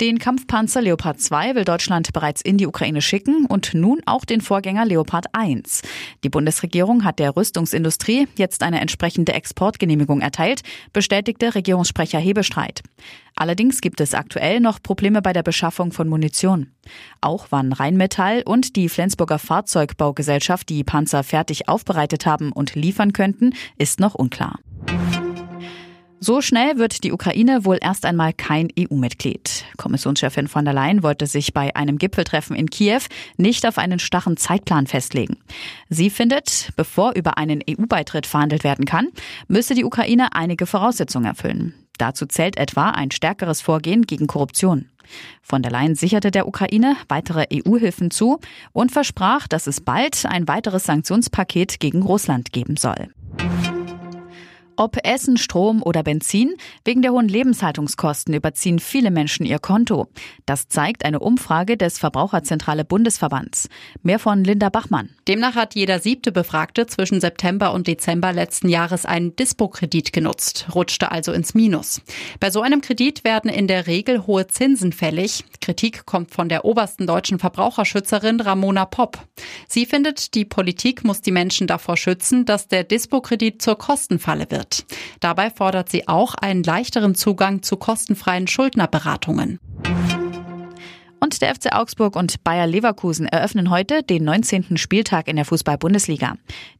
Den Kampfpanzer Leopard 2 will Deutschland bereits in die Ukraine schicken und nun auch den Vorgänger Leopard 1. Die Bundesregierung hat der Rüstungsindustrie jetzt eine entsprechende Exportgenehmigung erteilt, bestätigte Regierungssprecher Hebestreit. Allerdings gibt es aktuell noch Probleme bei der Beschaffung von Munition. Auch wann Rheinmetall und die Flensburger Fahrzeugbaugesellschaft die Panzer fertig aufbereitet haben und liefern könnten, ist noch unklar. So schnell wird die Ukraine wohl erst einmal kein EU-Mitglied. Kommissionschefin von der Leyen wollte sich bei einem Gipfeltreffen in Kiew nicht auf einen starren Zeitplan festlegen. Sie findet, bevor über einen EU-Beitritt verhandelt werden kann, müsse die Ukraine einige Voraussetzungen erfüllen. Dazu zählt etwa ein stärkeres Vorgehen gegen Korruption. Von der Leyen sicherte der Ukraine weitere EU-Hilfen zu und versprach, dass es bald ein weiteres Sanktionspaket gegen Russland geben soll. Ob Essen, Strom oder Benzin, wegen der hohen Lebenshaltungskosten überziehen viele Menschen ihr Konto. Das zeigt eine Umfrage des Verbraucherzentrale Bundesverbands. Mehr von Linda Bachmann. Demnach hat jeder siebte Befragte zwischen September und Dezember letzten Jahres einen Dispo-Kredit genutzt, rutschte also ins Minus. Bei so einem Kredit werden in der Regel hohe Zinsen fällig. Kritik kommt von der obersten deutschen Verbraucherschützerin Ramona Popp. Sie findet, die Politik muss die Menschen davor schützen, dass der Dispo-Kredit zur Kostenfalle wird wird. Dabei fordert sie auch einen leichteren Zugang zu kostenfreien Schuldnerberatungen. Und der FC Augsburg und Bayer Leverkusen eröffnen heute den 19. Spieltag in der Fußball-Bundesliga.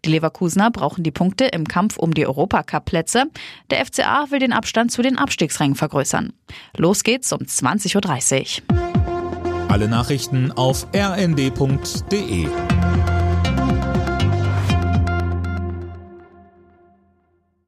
Die Leverkusener brauchen die Punkte im Kampf um die Europacup-Plätze. Der FCA will den Abstand zu den Abstiegsrängen vergrößern. Los geht's um 20.30 Uhr. Alle Nachrichten auf rnd.de